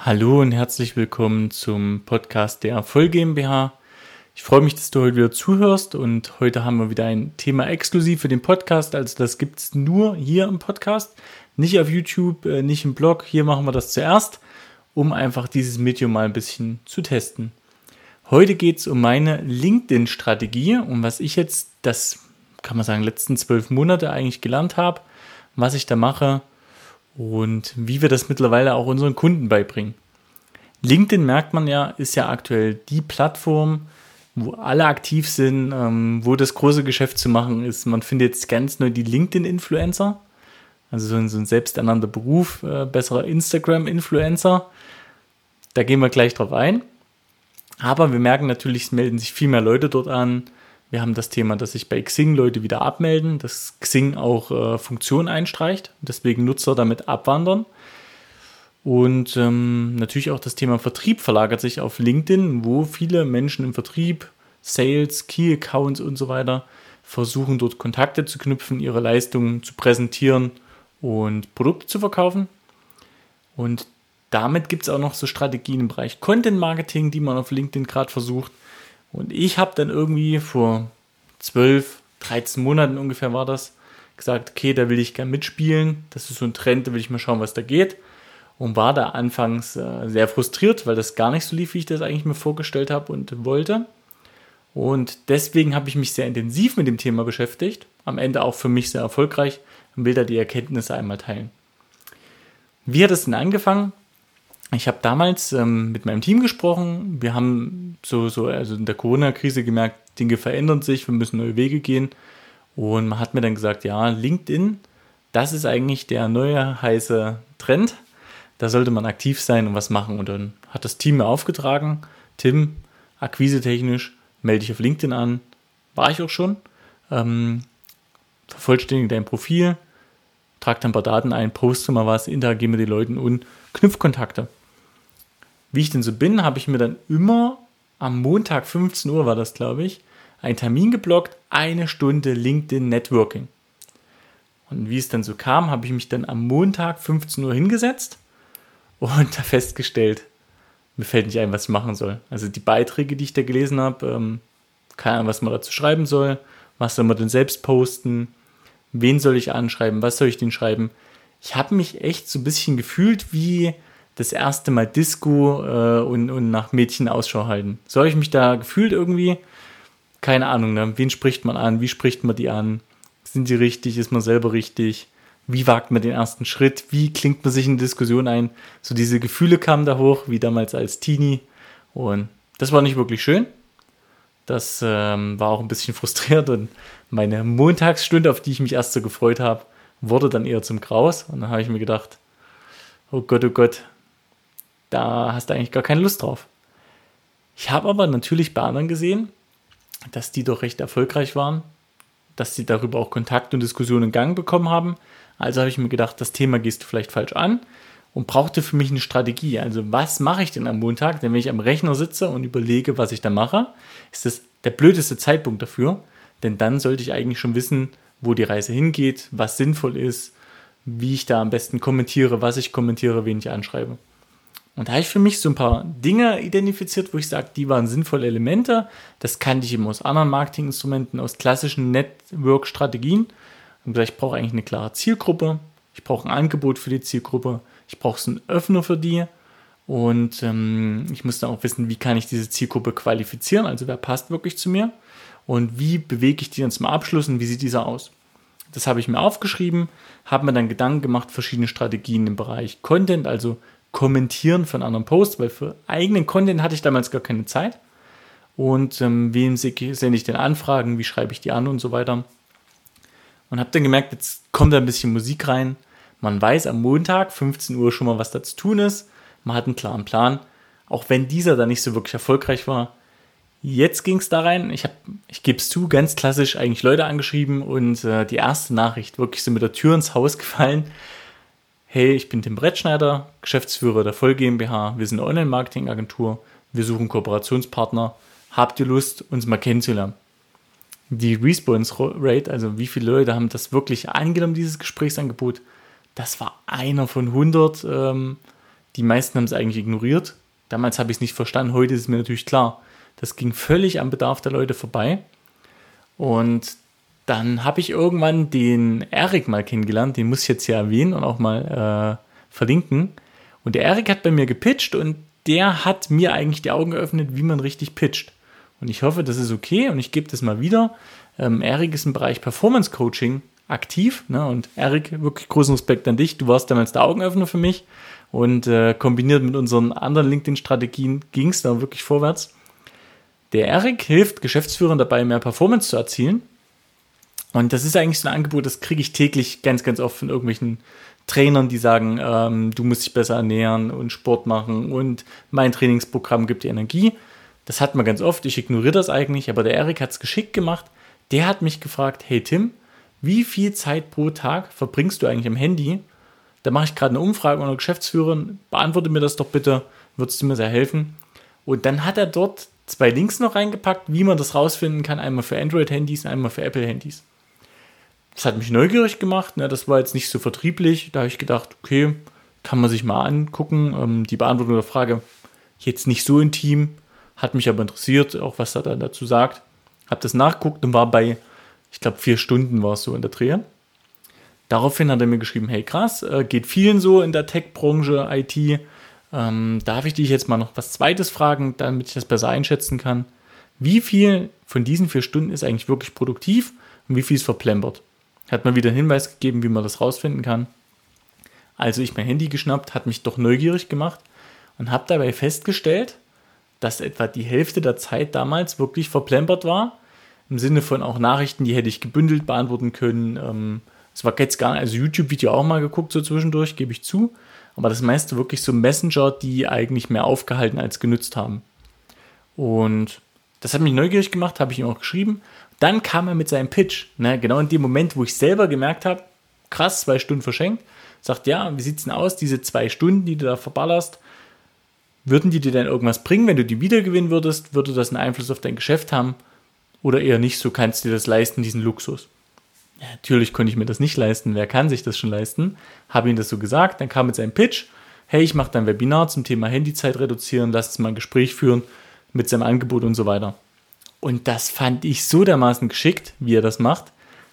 Hallo und herzlich willkommen zum Podcast der Voll GmbH. Ich freue mich, dass du heute wieder zuhörst und heute haben wir wieder ein Thema exklusiv für den Podcast. Also das gibt es nur hier im Podcast, nicht auf YouTube, äh, nicht im Blog. Hier machen wir das zuerst, um einfach dieses Medium mal ein bisschen zu testen. Heute geht es um meine LinkedIn-Strategie und was ich jetzt, das kann man sagen, letzten zwölf Monate eigentlich gelernt habe, was ich da mache und wie wir das mittlerweile auch unseren Kunden beibringen. LinkedIn merkt man ja, ist ja aktuell die Plattform, wo alle aktiv sind, ähm, wo das große Geschäft zu machen ist. Man findet jetzt ganz neu die LinkedIn-Influencer, also so ein, so ein selbsternannter Beruf, äh, besserer Instagram-Influencer. Da gehen wir gleich drauf ein. Aber wir merken natürlich, es melden sich viel mehr Leute dort an. Wir haben das Thema, dass sich bei Xing Leute wieder abmelden, dass Xing auch äh, Funktionen einstreicht, deswegen Nutzer damit abwandern. Und ähm, natürlich auch das Thema Vertrieb verlagert sich auf LinkedIn, wo viele Menschen im Vertrieb, Sales, Key Accounts und so weiter versuchen, dort Kontakte zu knüpfen, ihre Leistungen zu präsentieren und Produkte zu verkaufen. Und damit gibt es auch noch so Strategien im Bereich Content Marketing, die man auf LinkedIn gerade versucht. Und ich habe dann irgendwie vor 12, 13 Monaten ungefähr war das, gesagt, okay, da will ich gerne mitspielen. Das ist so ein Trend, da will ich mal schauen, was da geht. Und war da anfangs äh, sehr frustriert, weil das gar nicht so lief, wie ich das eigentlich mir vorgestellt habe und wollte. Und deswegen habe ich mich sehr intensiv mit dem Thema beschäftigt. Am Ende auch für mich sehr erfolgreich und will da die Erkenntnisse einmal teilen. Wie hat es denn angefangen? Ich habe damals ähm, mit meinem Team gesprochen. Wir haben so, so, also in der Corona-Krise gemerkt, Dinge verändern sich, wir müssen neue Wege gehen. Und man hat mir dann gesagt, ja, LinkedIn, das ist eigentlich der neue heiße Trend. Da sollte man aktiv sein und was machen. Und dann hat das Team mir aufgetragen, Tim, akquisetechnisch, melde dich auf LinkedIn an. War ich auch schon. Ähm, vervollständige dein Profil, trag dann ein paar Daten ein, poste mal was, interagiere mit den Leuten und knüpf Kontakte wie ich denn so bin, habe ich mir dann immer am Montag 15 Uhr war das, glaube ich, einen Termin geblockt, eine Stunde LinkedIn Networking. Und wie es dann so kam, habe ich mich dann am Montag 15 Uhr hingesetzt und da festgestellt, mir fällt nicht ein, was ich machen soll. Also die Beiträge, die ich da gelesen habe, ähm, keine Ahnung, was man dazu schreiben soll, was soll man denn selbst posten, wen soll ich anschreiben, was soll ich denn schreiben. Ich habe mich echt so ein bisschen gefühlt wie das erste Mal Disco äh, und, und nach Mädchen Ausschau halten. So habe ich mich da gefühlt irgendwie. Keine Ahnung, ne? wen spricht man an? Wie spricht man die an? Sind sie richtig? Ist man selber richtig? Wie wagt man den ersten Schritt? Wie klingt man sich in Diskussion ein? So diese Gefühle kamen da hoch, wie damals als Teenie. Und das war nicht wirklich schön. Das ähm, war auch ein bisschen frustriert und meine Montagsstunde, auf die ich mich erst so gefreut habe, wurde dann eher zum Graus. Und dann habe ich mir gedacht, oh Gott, oh Gott, da hast du eigentlich gar keine Lust drauf. Ich habe aber natürlich bei anderen gesehen, dass die doch recht erfolgreich waren, dass sie darüber auch Kontakt und Diskussionen in Gang bekommen haben. Also habe ich mir gedacht, das Thema gehst du vielleicht falsch an und brauchte für mich eine Strategie. Also was mache ich denn am Montag? Denn wenn ich am Rechner sitze und überlege, was ich da mache, ist das der blödeste Zeitpunkt dafür. Denn dann sollte ich eigentlich schon wissen, wo die Reise hingeht, was sinnvoll ist, wie ich da am besten kommentiere, was ich kommentiere, wen ich anschreibe. Und da habe ich für mich so ein paar Dinge identifiziert, wo ich sage, die waren sinnvolle Elemente. Das kannte ich eben aus anderen Marketinginstrumenten, aus klassischen Network-Strategien. Und gesagt, ich brauche eigentlich eine klare Zielgruppe. Ich brauche ein Angebot für die Zielgruppe. Ich brauche einen Öffner für die. Und ähm, ich muss dann auch wissen, wie kann ich diese Zielgruppe qualifizieren, also wer passt wirklich zu mir und wie bewege ich die dann zum Abschluss und wie sieht dieser aus. Das habe ich mir aufgeschrieben, habe mir dann Gedanken gemacht, verschiedene Strategien im Bereich Content, also Kommentieren von anderen Posts, weil für eigenen Content hatte ich damals gar keine Zeit. Und ähm, wem sende ich denn Anfragen, wie schreibe ich die an und so weiter. Und habe dann gemerkt, jetzt kommt da ein bisschen Musik rein. Man weiß am Montag, 15 Uhr schon mal, was da zu tun ist. Man hat einen klaren Plan. Auch wenn dieser dann nicht so wirklich erfolgreich war. Jetzt ging es da rein. Ich habe, ich gebe es zu, ganz klassisch eigentlich Leute angeschrieben und äh, die erste Nachricht wirklich so mit der Tür ins Haus gefallen hey, ich bin Tim Brettschneider, Geschäftsführer der Voll GmbH, wir sind eine Online-Marketing-Agentur, wir suchen Kooperationspartner, habt ihr Lust, uns mal kennenzulernen? Die Response Rate, also wie viele Leute haben das wirklich angenommen, dieses Gesprächsangebot, das war einer von 100, ähm, Die meisten haben es eigentlich ignoriert. Damals habe ich es nicht verstanden, heute ist es mir natürlich klar. Das ging völlig am Bedarf der Leute vorbei. Und dann habe ich irgendwann den Erik mal kennengelernt, den muss ich jetzt hier erwähnen und auch mal äh, verlinken. Und der Erik hat bei mir gepitcht und der hat mir eigentlich die Augen geöffnet, wie man richtig pitcht. Und ich hoffe, das ist okay und ich gebe das mal wieder. Ähm, Erik ist im Bereich Performance Coaching aktiv. Ne? Und Erik, wirklich großen Respekt an dich. Du warst damals der Augenöffner für mich. Und äh, kombiniert mit unseren anderen LinkedIn-Strategien ging es da wirklich vorwärts. Der Erik hilft Geschäftsführern dabei, mehr Performance zu erzielen. Und das ist eigentlich so ein Angebot, das kriege ich täglich ganz, ganz oft von irgendwelchen Trainern, die sagen, ähm, du musst dich besser ernähren und Sport machen und mein Trainingsprogramm gibt dir Energie. Das hat man ganz oft, ich ignoriere das eigentlich, aber der Erik hat es geschickt gemacht. Der hat mich gefragt, hey Tim, wie viel Zeit pro Tag verbringst du eigentlich am Handy? Da mache ich gerade eine Umfrage unter Geschäftsführern, beantworte mir das doch bitte, würdest du mir sehr helfen. Und dann hat er dort zwei Links noch reingepackt, wie man das rausfinden kann, einmal für Android-Handys, einmal für Apple-Handys. Das hat mich neugierig gemacht, ne? das war jetzt nicht so vertrieblich, da habe ich gedacht, okay, kann man sich mal angucken. Ähm, die Beantwortung der Frage jetzt nicht so intim, hat mich aber interessiert, auch was er dann dazu sagt. Habe das nachguckt und war bei ich glaube, vier Stunden war es so in der Dreh. Daraufhin hat er mir geschrieben, hey krass, äh, geht vielen so in der Tech-Branche, IT. Ähm, darf ich dich jetzt mal noch was Zweites fragen, damit ich das besser einschätzen kann? Wie viel von diesen vier Stunden ist eigentlich wirklich produktiv und wie viel ist verplempert? Hat mir wieder einen Hinweis gegeben, wie man das rausfinden kann. Also ich mein Handy geschnappt, hat mich doch neugierig gemacht und habe dabei festgestellt, dass etwa die Hälfte der Zeit damals wirklich verplempert war im Sinne von auch Nachrichten, die hätte ich gebündelt beantworten können. Ähm, es war jetzt gar nicht, also YouTube-Video auch mal geguckt, so zwischendurch, gebe ich zu. Aber das meiste wirklich so Messenger, die eigentlich mehr aufgehalten als genützt haben. Und das hat mich neugierig gemacht, habe ich ihm auch geschrieben. Dann kam er mit seinem Pitch. Ne? Genau in dem Moment, wo ich selber gemerkt habe, krass, zwei Stunden verschenkt. Sagt, ja, wie sieht es denn aus, diese zwei Stunden, die du da verballerst? Würden die dir denn irgendwas bringen, wenn du die wiedergewinnen würdest? Würde das einen Einfluss auf dein Geschäft haben? Oder eher nicht, so kannst du dir das leisten, diesen Luxus. Ja, natürlich konnte ich mir das nicht leisten. Wer kann sich das schon leisten? Habe ihm das so gesagt. Dann kam mit seinem Pitch. Hey, ich mache dein Webinar zum Thema Handyzeit reduzieren. Lass uns mal ein Gespräch führen mit seinem Angebot und so weiter. Und das fand ich so dermaßen geschickt, wie er das macht.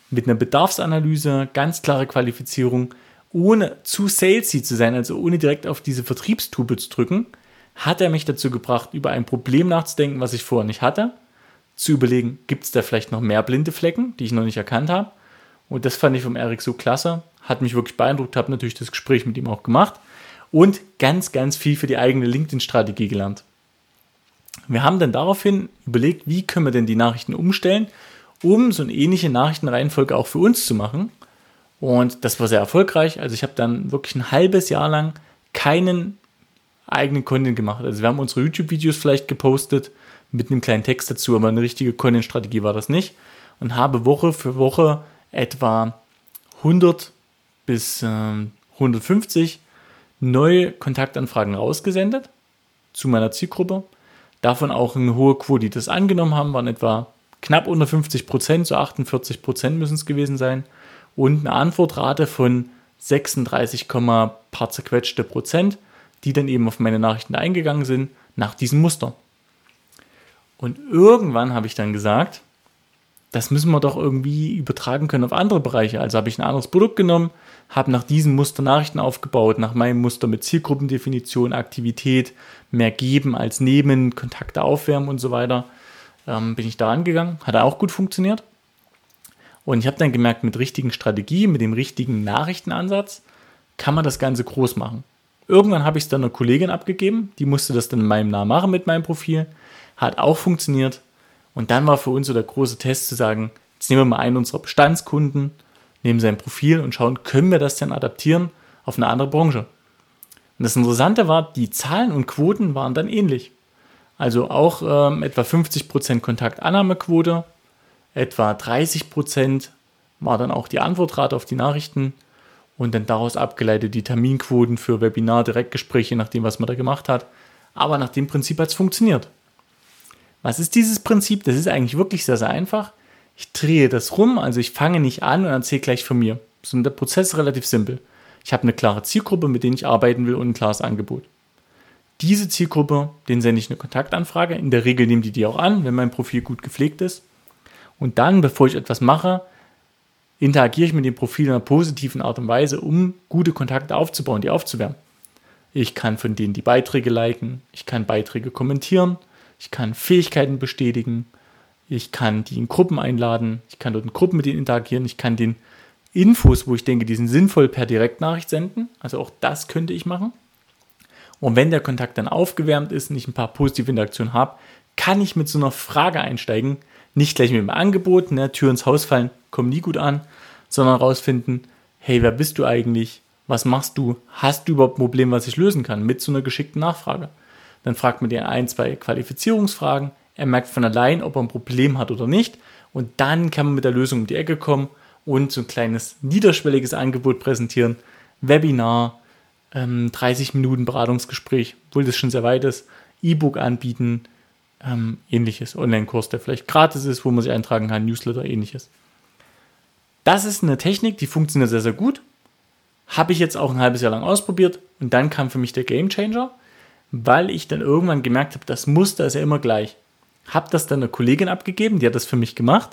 Mit einer Bedarfsanalyse, ganz klare Qualifizierung, ohne zu salesy zu sein, also ohne direkt auf diese Vertriebstube zu drücken, hat er mich dazu gebracht, über ein Problem nachzudenken, was ich vorher nicht hatte zu überlegen, gibt es da vielleicht noch mehr blinde Flecken, die ich noch nicht erkannt habe. Und das fand ich vom Erik so klasse, hat mich wirklich beeindruckt, habe natürlich das Gespräch mit ihm auch gemacht und ganz, ganz viel für die eigene LinkedIn-Strategie gelernt. Wir haben dann daraufhin überlegt, wie können wir denn die Nachrichten umstellen, um so eine ähnliche Nachrichtenreihenfolge auch für uns zu machen. Und das war sehr erfolgreich. Also ich habe dann wirklich ein halbes Jahr lang keinen eigenen Content gemacht. Also wir haben unsere YouTube-Videos vielleicht gepostet, mit einem kleinen Text dazu, aber eine richtige Content-Strategie war das nicht. Und habe Woche für Woche etwa 100 bis äh, 150 neue Kontaktanfragen rausgesendet zu meiner Zielgruppe. Davon auch eine hohe Quote, die das angenommen haben, waren etwa knapp unter 50 Prozent, so 48 Prozent müssen es gewesen sein. Und eine Antwortrate von 36, paar zerquetschte Prozent, die dann eben auf meine Nachrichten eingegangen sind, nach diesem Muster. Und irgendwann habe ich dann gesagt, das müssen wir doch irgendwie übertragen können auf andere Bereiche. Also habe ich ein anderes Produkt genommen, habe nach diesem Muster Nachrichten aufgebaut, nach meinem Muster mit Zielgruppendefinition, Aktivität, mehr geben als nehmen, Kontakte aufwärmen und so weiter. Ähm, bin ich da angegangen, hat auch gut funktioniert. Und ich habe dann gemerkt, mit richtigen Strategien, mit dem richtigen Nachrichtenansatz, kann man das Ganze groß machen. Irgendwann habe ich es dann einer Kollegin abgegeben, die musste das dann in meinem Namen machen mit meinem Profil. Hat auch funktioniert. Und dann war für uns so der große Test zu sagen, jetzt nehmen wir mal einen unserer Bestandskunden, nehmen sein Profil und schauen, können wir das denn adaptieren auf eine andere Branche. Und das Interessante war, die Zahlen und Quoten waren dann ähnlich. Also auch ähm, etwa 50% Kontaktannahmequote, etwa 30% war dann auch die Antwortrate auf die Nachrichten und dann daraus abgeleitet die Terminquoten für Webinar, Direktgespräche, nachdem was man da gemacht hat. Aber nach dem Prinzip hat es funktioniert. Was ist dieses Prinzip? Das ist eigentlich wirklich sehr, sehr einfach. Ich drehe das rum, also ich fange nicht an und erzähle gleich von mir. So, der Prozess ist relativ simpel. Ich habe eine klare Zielgruppe, mit denen ich arbeiten will und ein klares Angebot. Diese Zielgruppe, den sende ich eine Kontaktanfrage. In der Regel nehmen die die auch an, wenn mein Profil gut gepflegt ist. Und dann, bevor ich etwas mache, interagiere ich mit dem Profil in einer positiven Art und Weise, um gute Kontakte aufzubauen, die aufzuwärmen. Ich kann von denen die Beiträge liken, ich kann Beiträge kommentieren, ich kann Fähigkeiten bestätigen, ich kann die in Gruppen einladen, ich kann dort in Gruppen mit ihnen interagieren, ich kann den Infos, wo ich denke, die sind sinnvoll, per Direktnachricht senden. Also auch das könnte ich machen. Und wenn der Kontakt dann aufgewärmt ist und ich ein paar positive Interaktionen habe, kann ich mit so einer Frage einsteigen. Nicht gleich mit dem Angebot, ne, Tür ins Haus fallen, kommt nie gut an, sondern rausfinden, hey, wer bist du eigentlich? Was machst du? Hast du überhaupt ein Problem, was ich lösen kann? Mit so einer geschickten Nachfrage. Dann fragt man dir ein, zwei Qualifizierungsfragen. Er merkt von allein, ob er ein Problem hat oder nicht. Und dann kann man mit der Lösung um die Ecke kommen und so ein kleines niederschwelliges Angebot präsentieren. Webinar, ähm, 30 Minuten Beratungsgespräch, obwohl das schon sehr weit ist. E-Book anbieten, ähm, ähnliches. Online-Kurs, der vielleicht gratis ist, wo man sich eintragen kann, Newsletter, ähnliches. Das ist eine Technik, die funktioniert sehr, sehr gut. Habe ich jetzt auch ein halbes Jahr lang ausprobiert und dann kam für mich der Game Changer, weil ich dann irgendwann gemerkt habe, das Muster ist ja immer gleich. Habe das dann einer Kollegin abgegeben, die hat das für mich gemacht.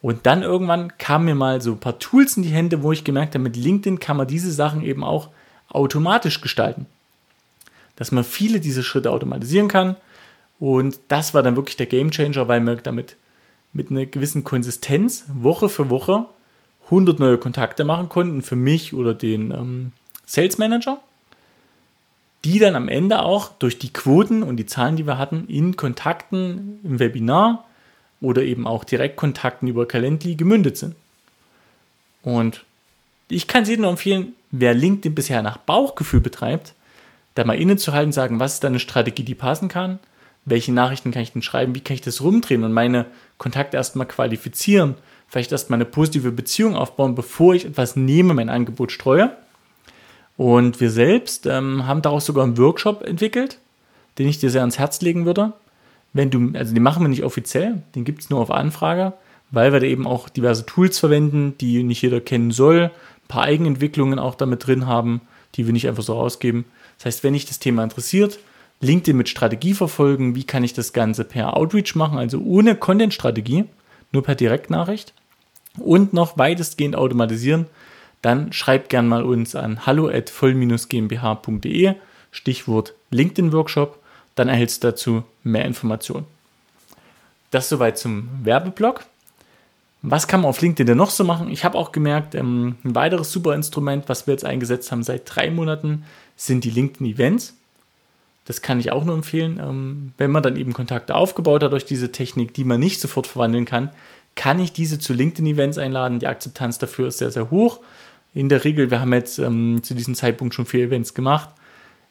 Und dann irgendwann kamen mir mal so ein paar Tools in die Hände, wo ich gemerkt habe, mit LinkedIn kann man diese Sachen eben auch automatisch gestalten. Dass man viele dieser Schritte automatisieren kann. Und das war dann wirklich der Game Changer, weil wir damit mit einer gewissen Konsistenz Woche für Woche 100 neue Kontakte machen konnten für mich oder den ähm, Sales Manager, die dann am Ende auch durch die Quoten und die Zahlen, die wir hatten, in Kontakten im Webinar oder eben auch Direktkontakten über Calendly gemündet sind. Und ich kann es jedem nur empfehlen, wer LinkedIn bisher nach Bauchgefühl betreibt, da mal innezuhalten, sagen, was ist da eine Strategie, die passen kann, welche Nachrichten kann ich denn schreiben, wie kann ich das rumdrehen und meine Kontakte erstmal qualifizieren, vielleicht erstmal eine positive Beziehung aufbauen, bevor ich etwas nehme, mein Angebot streue. Und wir selbst ähm, haben daraus sogar einen Workshop entwickelt, den ich dir sehr ans Herz legen würde. Wenn du, also den machen wir nicht offiziell, den gibt es nur auf Anfrage, weil wir da eben auch diverse Tools verwenden, die nicht jeder kennen soll, ein paar Eigenentwicklungen auch damit drin haben, die wir nicht einfach so rausgeben. Das heißt, wenn dich das Thema interessiert, LinkedIn mit Strategie verfolgen, wie kann ich das Ganze per Outreach machen, also ohne Content-Strategie, nur per Direktnachricht und noch weitestgehend automatisieren, dann schreibt gern mal uns an hallo at voll-gmbh.de, Stichwort LinkedIn-Workshop, dann erhältst du dazu mehr Informationen. Das soweit zum Werbeblock. Was kann man auf LinkedIn denn noch so machen? Ich habe auch gemerkt, ähm, ein weiteres super Instrument, was wir jetzt eingesetzt haben seit drei Monaten, sind die LinkedIn-Events. Das kann ich auch nur empfehlen. Ähm, wenn man dann eben Kontakte aufgebaut hat durch diese Technik, die man nicht sofort verwandeln kann, kann ich diese zu LinkedIn-Events einladen. Die Akzeptanz dafür ist sehr, sehr hoch. In der Regel, wir haben jetzt ähm, zu diesem Zeitpunkt schon vier Events gemacht.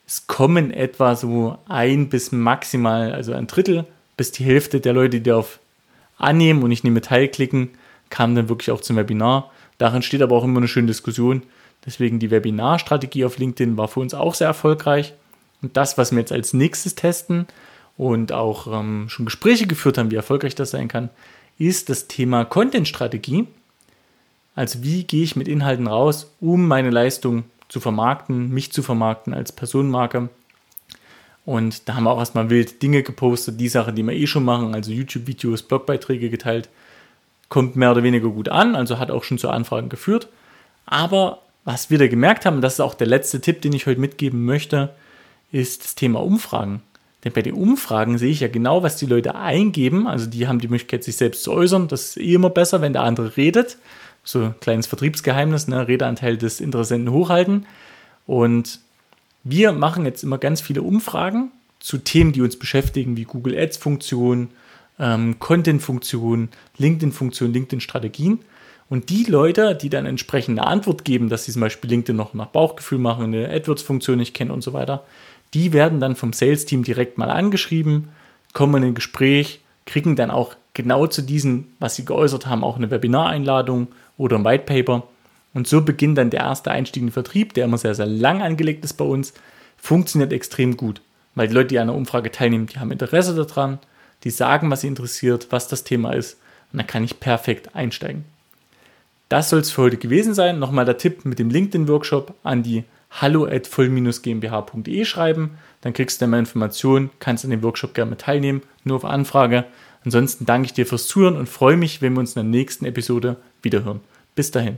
Es kommen etwa so ein bis maximal, also ein Drittel bis die Hälfte der Leute, die darauf annehmen und ich nehme teil klicken, kamen dann wirklich auch zum Webinar. Darin steht aber auch immer eine schöne Diskussion. Deswegen die Webinarstrategie auf LinkedIn war für uns auch sehr erfolgreich. Und das, was wir jetzt als nächstes testen und auch ähm, schon Gespräche geführt haben, wie erfolgreich das sein kann, ist das Thema Content-Strategie. Also wie gehe ich mit Inhalten raus, um meine Leistung zu vermarkten, mich zu vermarkten als Personenmarke. Und da haben wir auch erstmal wild Dinge gepostet, die Sachen, die wir eh schon machen, also YouTube-Videos, Blogbeiträge geteilt. Kommt mehr oder weniger gut an, also hat auch schon zu Anfragen geführt. Aber was wir da gemerkt haben, das ist auch der letzte Tipp, den ich heute mitgeben möchte, ist das Thema Umfragen. Denn bei den Umfragen sehe ich ja genau, was die Leute eingeben. Also die haben die Möglichkeit, sich selbst zu äußern. Das ist eh immer besser, wenn der andere redet. So ein kleines Vertriebsgeheimnis, ne? Redeanteil des Interessenten hochhalten. Und wir machen jetzt immer ganz viele Umfragen zu Themen, die uns beschäftigen, wie Google Ads-Funktion, ähm, Content-Funktion, LinkedIn-Funktion, LinkedIn-Strategien. Und die Leute, die dann entsprechend eine Antwort geben, dass sie zum Beispiel LinkedIn noch nach Bauchgefühl machen, eine AdWords-Funktion nicht kennen und so weiter, die werden dann vom Sales-Team direkt mal angeschrieben, kommen in ein Gespräch, kriegen dann auch genau zu diesen, was sie geäußert haben, auch eine Webinareinladung oder ein White Paper. Und so beginnt dann der erste Einstieg in den Vertrieb, der immer sehr, sehr lang angelegt ist bei uns, funktioniert extrem gut. Weil die Leute, die an einer Umfrage teilnehmen, die haben Interesse daran, die sagen, was sie interessiert, was das Thema ist. Und dann kann ich perfekt einsteigen. Das soll es für heute gewesen sein. Nochmal der Tipp mit dem LinkedIn-Workshop an die hallo at voll-gmbh.de schreiben. Dann kriegst du mehr Informationen, kannst an dem Workshop gerne teilnehmen, nur auf Anfrage. Ansonsten danke ich dir fürs Zuhören und freue mich, wenn wir uns in der nächsten Episode wiederhören. Bis dahin.